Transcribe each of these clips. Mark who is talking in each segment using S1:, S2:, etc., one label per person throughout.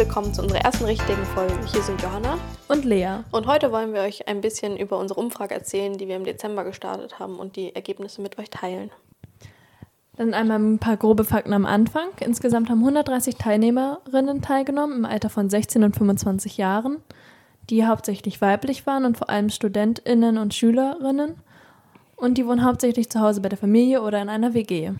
S1: willkommen zu unserer ersten richtigen Folge. Hier sind Johanna
S2: und Lea.
S1: Und heute wollen wir euch ein bisschen über unsere Umfrage erzählen, die wir im Dezember gestartet haben und die Ergebnisse mit euch teilen.
S2: Dann einmal ein paar grobe Fakten am Anfang. Insgesamt haben 130 Teilnehmerinnen teilgenommen im Alter von 16 und 25 Jahren, die hauptsächlich weiblich waren und vor allem Studentinnen und Schülerinnen. Und die wohnen hauptsächlich zu Hause bei der Familie oder in einer WG.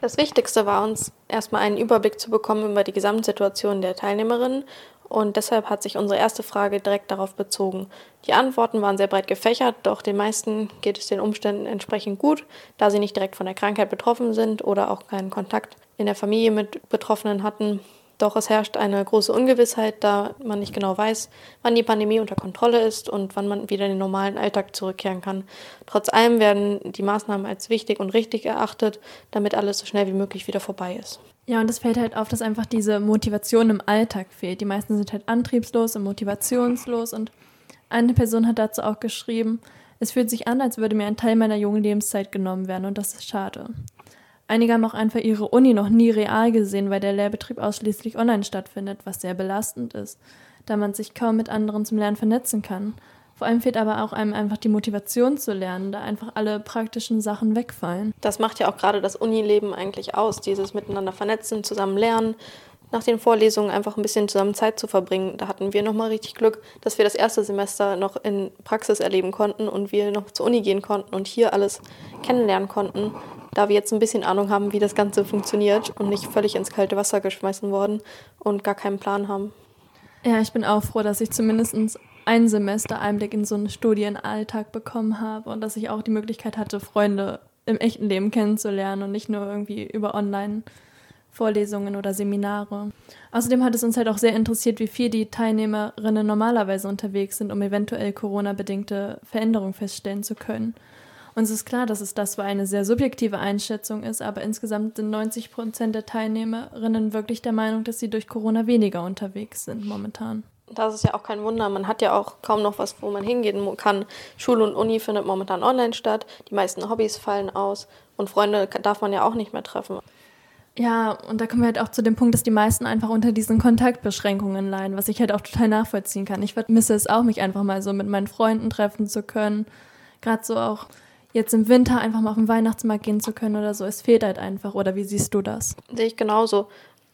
S1: Das Wichtigste war uns, erstmal einen Überblick zu bekommen über die Gesamtsituation der Teilnehmerinnen und deshalb hat sich unsere erste Frage direkt darauf bezogen. Die Antworten waren sehr breit gefächert, doch den meisten geht es den Umständen entsprechend gut, da sie nicht direkt von der Krankheit betroffen sind oder auch keinen Kontakt in der Familie mit Betroffenen hatten. Doch es herrscht eine große Ungewissheit, da man nicht genau weiß, wann die Pandemie unter Kontrolle ist und wann man wieder in den normalen Alltag zurückkehren kann. Trotz allem werden die Maßnahmen als wichtig und richtig erachtet, damit alles so schnell wie möglich wieder vorbei ist.
S2: Ja, und es fällt halt auf, dass einfach diese Motivation im Alltag fehlt. Die meisten sind halt antriebslos und motivationslos und eine Person hat dazu auch geschrieben, es fühlt sich an, als würde mir ein Teil meiner jungen Lebenszeit genommen werden und das ist schade. Einige haben auch einfach ihre Uni noch nie real gesehen, weil der Lehrbetrieb ausschließlich online stattfindet, was sehr belastend ist, da man sich kaum mit anderen zum Lernen vernetzen kann. Vor allem fehlt aber auch einem einfach die Motivation zu lernen, da einfach alle praktischen Sachen wegfallen.
S1: Das macht ja auch gerade das Unileben eigentlich aus, dieses Miteinander vernetzen, zusammen lernen, nach den Vorlesungen einfach ein bisschen zusammen Zeit zu verbringen. Da hatten wir nochmal richtig Glück, dass wir das erste Semester noch in Praxis erleben konnten und wir noch zur Uni gehen konnten und hier alles kennenlernen konnten da wir jetzt ein bisschen Ahnung haben, wie das Ganze funktioniert und nicht völlig ins kalte Wasser geschmeißen worden und gar keinen Plan haben.
S2: Ja, ich bin auch froh, dass ich zumindest ein Semester Einblick in so einen Studienalltag bekommen habe und dass ich auch die Möglichkeit hatte, Freunde im echten Leben kennenzulernen und nicht nur irgendwie über Online. Vorlesungen oder Seminare. Außerdem hat es uns halt auch sehr interessiert, wie viel die Teilnehmerinnen normalerweise unterwegs sind, um eventuell Corona-bedingte Veränderungen feststellen zu können. Uns ist klar, dass es das zwar eine sehr subjektive Einschätzung ist, aber insgesamt sind 90 Prozent der Teilnehmerinnen wirklich der Meinung, dass sie durch Corona weniger unterwegs sind momentan.
S1: Das ist ja auch kein Wunder. Man hat ja auch kaum noch was, wo man hingehen kann. Schule und Uni findet momentan online statt. Die meisten Hobbys fallen aus. Und Freunde darf man ja auch nicht mehr treffen.
S2: Ja, und da kommen wir halt auch zu dem Punkt, dass die meisten einfach unter diesen Kontaktbeschränkungen leiden, was ich halt auch total nachvollziehen kann. Ich vermisse es auch, mich einfach mal so mit meinen Freunden treffen zu können. Gerade so auch jetzt im Winter einfach mal auf den Weihnachtsmarkt gehen zu können oder so. Es fehlt halt einfach. Oder wie siehst du das?
S1: Sehe ich genauso.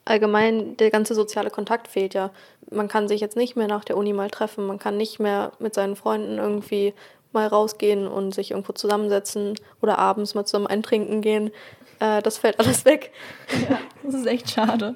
S1: Allgemein, der ganze soziale Kontakt fehlt ja. Man kann sich jetzt nicht mehr nach der Uni mal treffen. Man kann nicht mehr mit seinen Freunden irgendwie mal rausgehen und sich irgendwo zusammensetzen oder abends mal zusammen eintrinken gehen. Äh, das fällt alles weg.
S2: Ja, das ist echt schade.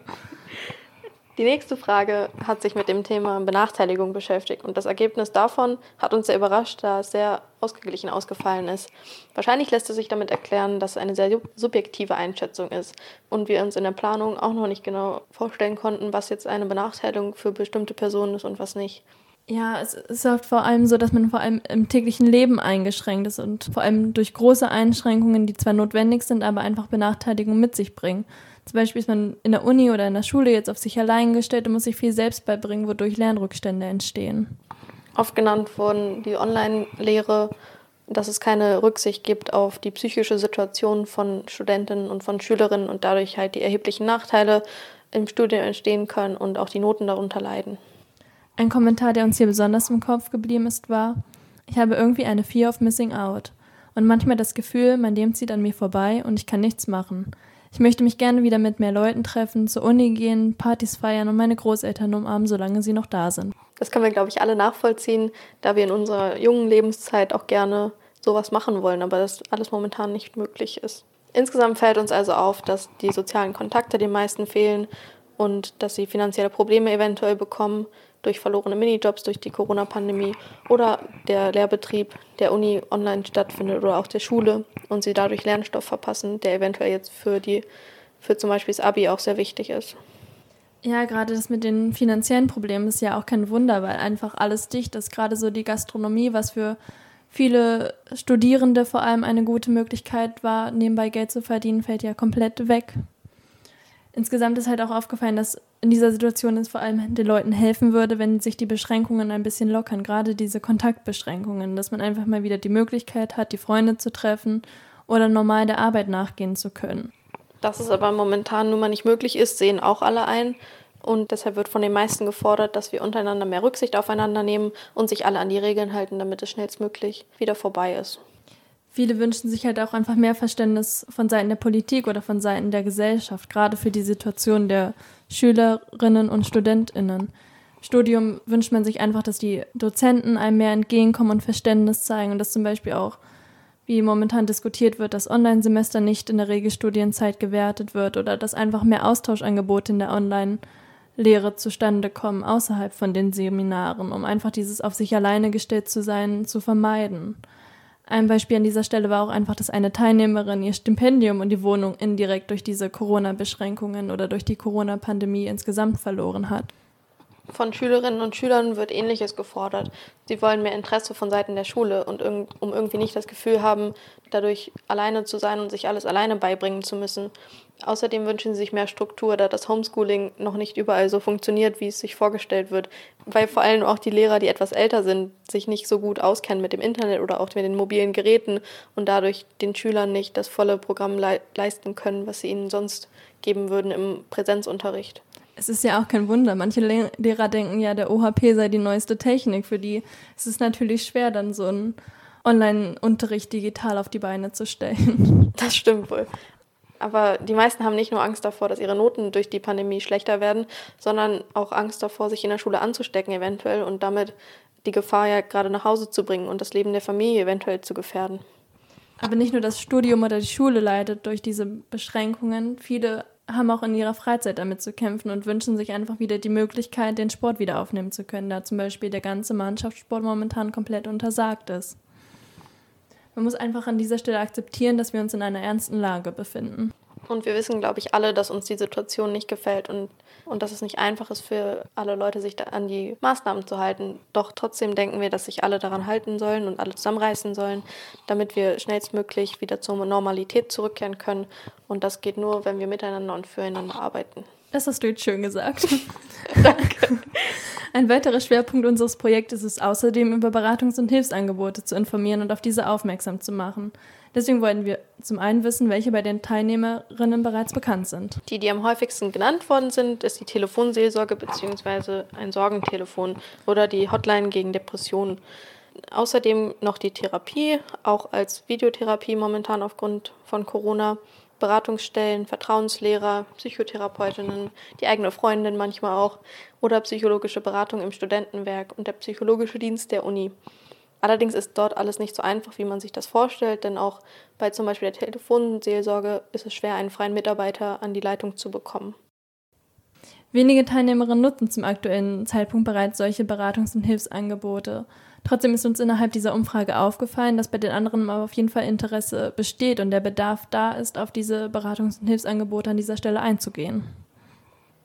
S1: Die nächste Frage hat sich mit dem Thema Benachteiligung beschäftigt und das Ergebnis davon hat uns sehr überrascht, da es sehr ausgeglichen ausgefallen ist. Wahrscheinlich lässt es sich damit erklären, dass es eine sehr subjektive Einschätzung ist und wir uns in der Planung auch noch nicht genau vorstellen konnten, was jetzt eine Benachteiligung für bestimmte Personen ist und was nicht.
S2: Ja, es ist oft vor allem so, dass man vor allem im täglichen Leben eingeschränkt ist und vor allem durch große Einschränkungen, die zwar notwendig sind, aber einfach Benachteiligungen mit sich bringen. Zum Beispiel ist man in der Uni oder in der Schule jetzt auf sich allein gestellt und muss sich viel selbst beibringen, wodurch Lernrückstände entstehen.
S1: Oft genannt wurden die Online-Lehre, dass es keine Rücksicht gibt auf die psychische Situation von Studentinnen und von Schülerinnen und dadurch halt die erheblichen Nachteile im Studium entstehen können und auch die Noten darunter leiden.
S2: Ein Kommentar, der uns hier besonders im Kopf geblieben ist, war, ich habe irgendwie eine Fear of Missing Out und manchmal das Gefühl, mein Leben zieht an mir vorbei und ich kann nichts machen. Ich möchte mich gerne wieder mit mehr Leuten treffen, zur Uni gehen, Partys feiern und meine Großeltern umarmen, solange sie noch da sind.
S1: Das können wir, glaube ich, alle nachvollziehen, da wir in unserer jungen Lebenszeit auch gerne sowas machen wollen, aber das alles momentan nicht möglich ist. Insgesamt fällt uns also auf, dass die sozialen Kontakte den meisten fehlen und dass sie finanzielle Probleme eventuell bekommen durch verlorene Minijobs durch die Corona-Pandemie oder der Lehrbetrieb der Uni online stattfindet oder auch der Schule und sie dadurch Lernstoff verpassen, der eventuell jetzt für die für zum Beispiel das Abi auch sehr wichtig ist.
S2: Ja, gerade das mit den finanziellen Problemen ist ja auch kein Wunder, weil einfach alles dicht ist. Gerade so die Gastronomie, was für viele Studierende vor allem eine gute Möglichkeit war, nebenbei Geld zu verdienen, fällt ja komplett weg. Insgesamt ist halt auch aufgefallen, dass in dieser Situation es vor allem den Leuten helfen würde, wenn sich die Beschränkungen ein bisschen lockern, gerade diese Kontaktbeschränkungen, dass man einfach mal wieder die Möglichkeit hat, die Freunde zu treffen oder normal der Arbeit nachgehen zu können.
S1: Dass es aber momentan nun mal nicht möglich ist, sehen auch alle ein. Und deshalb wird von den meisten gefordert, dass wir untereinander mehr Rücksicht aufeinander nehmen und sich alle an die Regeln halten, damit es schnellstmöglich wieder vorbei ist.
S2: Viele wünschen sich halt auch einfach mehr Verständnis von Seiten der Politik oder von Seiten der Gesellschaft, gerade für die Situation der Schülerinnen und Studentinnen. Studium wünscht man sich einfach, dass die Dozenten einem mehr entgegenkommen und Verständnis zeigen und dass zum Beispiel auch, wie momentan diskutiert wird, dass Online-Semester nicht in der Regelstudienzeit gewertet wird oder dass einfach mehr Austauschangebote in der Online-Lehre zustande kommen, außerhalb von den Seminaren, um einfach dieses auf sich alleine gestellt zu sein zu vermeiden. Ein Beispiel an dieser Stelle war auch einfach, dass eine Teilnehmerin ihr Stipendium und die Wohnung indirekt durch diese Corona-Beschränkungen oder durch die Corona-Pandemie insgesamt verloren hat.
S1: Von Schülerinnen und Schülern wird Ähnliches gefordert. Sie wollen mehr Interesse von Seiten der Schule und um irgendwie nicht das Gefühl haben, dadurch alleine zu sein und sich alles alleine beibringen zu müssen. Außerdem wünschen sie sich mehr Struktur, da das Homeschooling noch nicht überall so funktioniert, wie es sich vorgestellt wird. Weil vor allem auch die Lehrer, die etwas älter sind, sich nicht so gut auskennen mit dem Internet oder auch mit den mobilen Geräten und dadurch den Schülern nicht das volle Programm le leisten können, was sie ihnen sonst geben würden im Präsenzunterricht.
S2: Es ist ja auch kein Wunder. Manche Le Lehrer denken ja, der OHP sei die neueste Technik. Für die ist es natürlich schwer, dann so einen Online-Unterricht digital auf die Beine zu stellen.
S1: Das stimmt wohl. Aber die meisten haben nicht nur Angst davor, dass ihre Noten durch die Pandemie schlechter werden, sondern auch Angst davor, sich in der Schule anzustecken eventuell und damit die Gefahr ja gerade nach Hause zu bringen und das Leben der Familie eventuell zu gefährden.
S2: Aber nicht nur das Studium oder die Schule leidet durch diese Beschränkungen. Viele haben auch in ihrer Freizeit damit zu kämpfen und wünschen sich einfach wieder die Möglichkeit, den Sport wieder aufnehmen zu können, da zum Beispiel der ganze Mannschaftssport momentan komplett untersagt ist. Man muss einfach an dieser Stelle akzeptieren, dass wir uns in einer ernsten Lage befinden.
S1: Und wir wissen, glaube ich, alle, dass uns die Situation nicht gefällt und, und dass es nicht einfach ist für alle Leute, sich an die Maßnahmen zu halten. Doch trotzdem denken wir, dass sich alle daran halten sollen und alle zusammenreißen sollen, damit wir schnellstmöglich wieder zur Normalität zurückkehren können. Und das geht nur, wenn wir miteinander und füreinander arbeiten.
S2: Das hast du jetzt schön gesagt. Danke. Ein weiterer Schwerpunkt unseres Projektes ist außerdem, über Beratungs- und Hilfsangebote zu informieren und auf diese aufmerksam zu machen. Deswegen wollten wir zum einen wissen, welche bei den Teilnehmerinnen bereits bekannt sind.
S1: Die, die am häufigsten genannt worden sind, ist die Telefonseelsorge bzw. ein Sorgentelefon oder die Hotline gegen Depressionen. Außerdem noch die Therapie, auch als Videotherapie momentan aufgrund von Corona. Beratungsstellen, Vertrauenslehrer, Psychotherapeutinnen, die eigene Freundin manchmal auch oder psychologische Beratung im Studentenwerk und der psychologische Dienst der Uni. Allerdings ist dort alles nicht so einfach, wie man sich das vorstellt, denn auch bei zum Beispiel der Telefonseelsorge ist es schwer, einen freien Mitarbeiter an die Leitung zu bekommen.
S2: Wenige Teilnehmerinnen nutzen zum aktuellen Zeitpunkt bereits solche Beratungs- und Hilfsangebote. Trotzdem ist uns innerhalb dieser Umfrage aufgefallen, dass bei den anderen aber auf jeden Fall Interesse besteht und der Bedarf da ist, auf diese Beratungs- und Hilfsangebote an dieser Stelle einzugehen.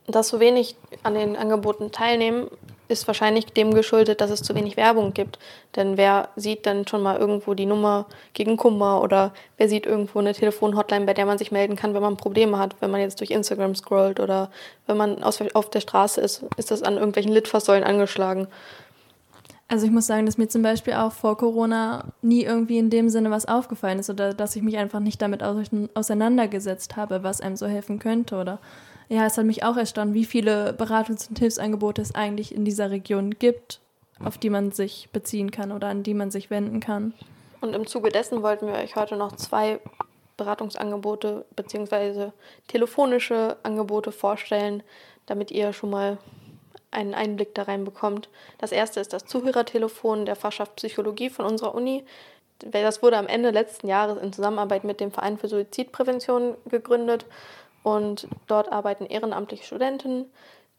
S1: Dass so wenig an den Angeboten teilnehmen, ist wahrscheinlich dem geschuldet, dass es zu wenig Werbung gibt. Denn wer sieht dann schon mal irgendwo die Nummer gegen Kummer oder wer sieht irgendwo eine Telefonhotline, bei der man sich melden kann, wenn man Probleme hat, wenn man jetzt durch Instagram scrollt oder wenn man auf der Straße ist, ist das an irgendwelchen Litfaßsäulen angeschlagen.
S2: Also ich muss sagen, dass mir zum Beispiel auch vor Corona nie irgendwie in dem Sinne was aufgefallen ist oder dass ich mich einfach nicht damit auseinandergesetzt habe, was einem so helfen könnte oder ja, es hat mich auch erstaunt, wie viele Beratungs- und Hilfsangebote es eigentlich in dieser Region gibt, auf die man sich beziehen kann oder an die man sich wenden kann.
S1: Und im Zuge dessen wollten wir euch heute noch zwei Beratungsangebote bzw. telefonische Angebote vorstellen, damit ihr schon mal einen Einblick da rein bekommt. Das erste ist das Zuhörertelefon der Fachschaft Psychologie von unserer Uni. Das wurde am Ende letzten Jahres in Zusammenarbeit mit dem Verein für Suizidprävention gegründet und dort arbeiten ehrenamtliche Studenten,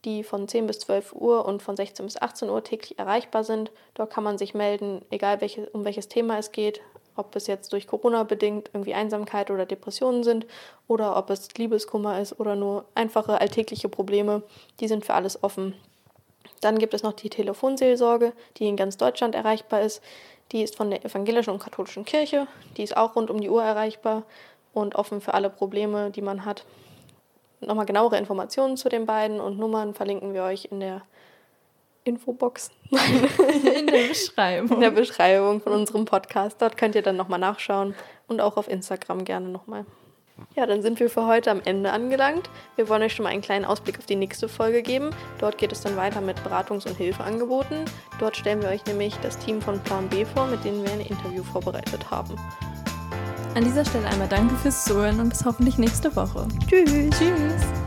S1: die von 10 bis 12 Uhr und von 16 bis 18 Uhr täglich erreichbar sind. Dort kann man sich melden, egal welche, um welches Thema es geht, ob es jetzt durch Corona bedingt irgendwie Einsamkeit oder Depressionen sind oder ob es Liebeskummer ist oder nur einfache alltägliche Probleme. Die sind für alles offen. Dann gibt es noch die Telefonseelsorge, die in ganz Deutschland erreichbar ist. Die ist von der evangelischen und katholischen Kirche. Die ist auch rund um die Uhr erreichbar und offen für alle Probleme, die man hat. Nochmal genauere Informationen zu den beiden und Nummern verlinken wir euch in der Infobox.
S2: in der Beschreibung.
S1: In der Beschreibung von unserem Podcast. Dort könnt ihr dann nochmal nachschauen und auch auf Instagram gerne nochmal. Ja, dann sind wir für heute am Ende angelangt. Wir wollen euch schon mal einen kleinen Ausblick auf die nächste Folge geben. Dort geht es dann weiter mit Beratungs- und Hilfeangeboten. Dort stellen wir euch nämlich das Team von Plan B vor, mit denen wir ein Interview vorbereitet haben.
S2: An dieser Stelle einmal danke fürs Zuhören und bis hoffentlich nächste Woche.
S1: Tschüss.
S2: Tschüss.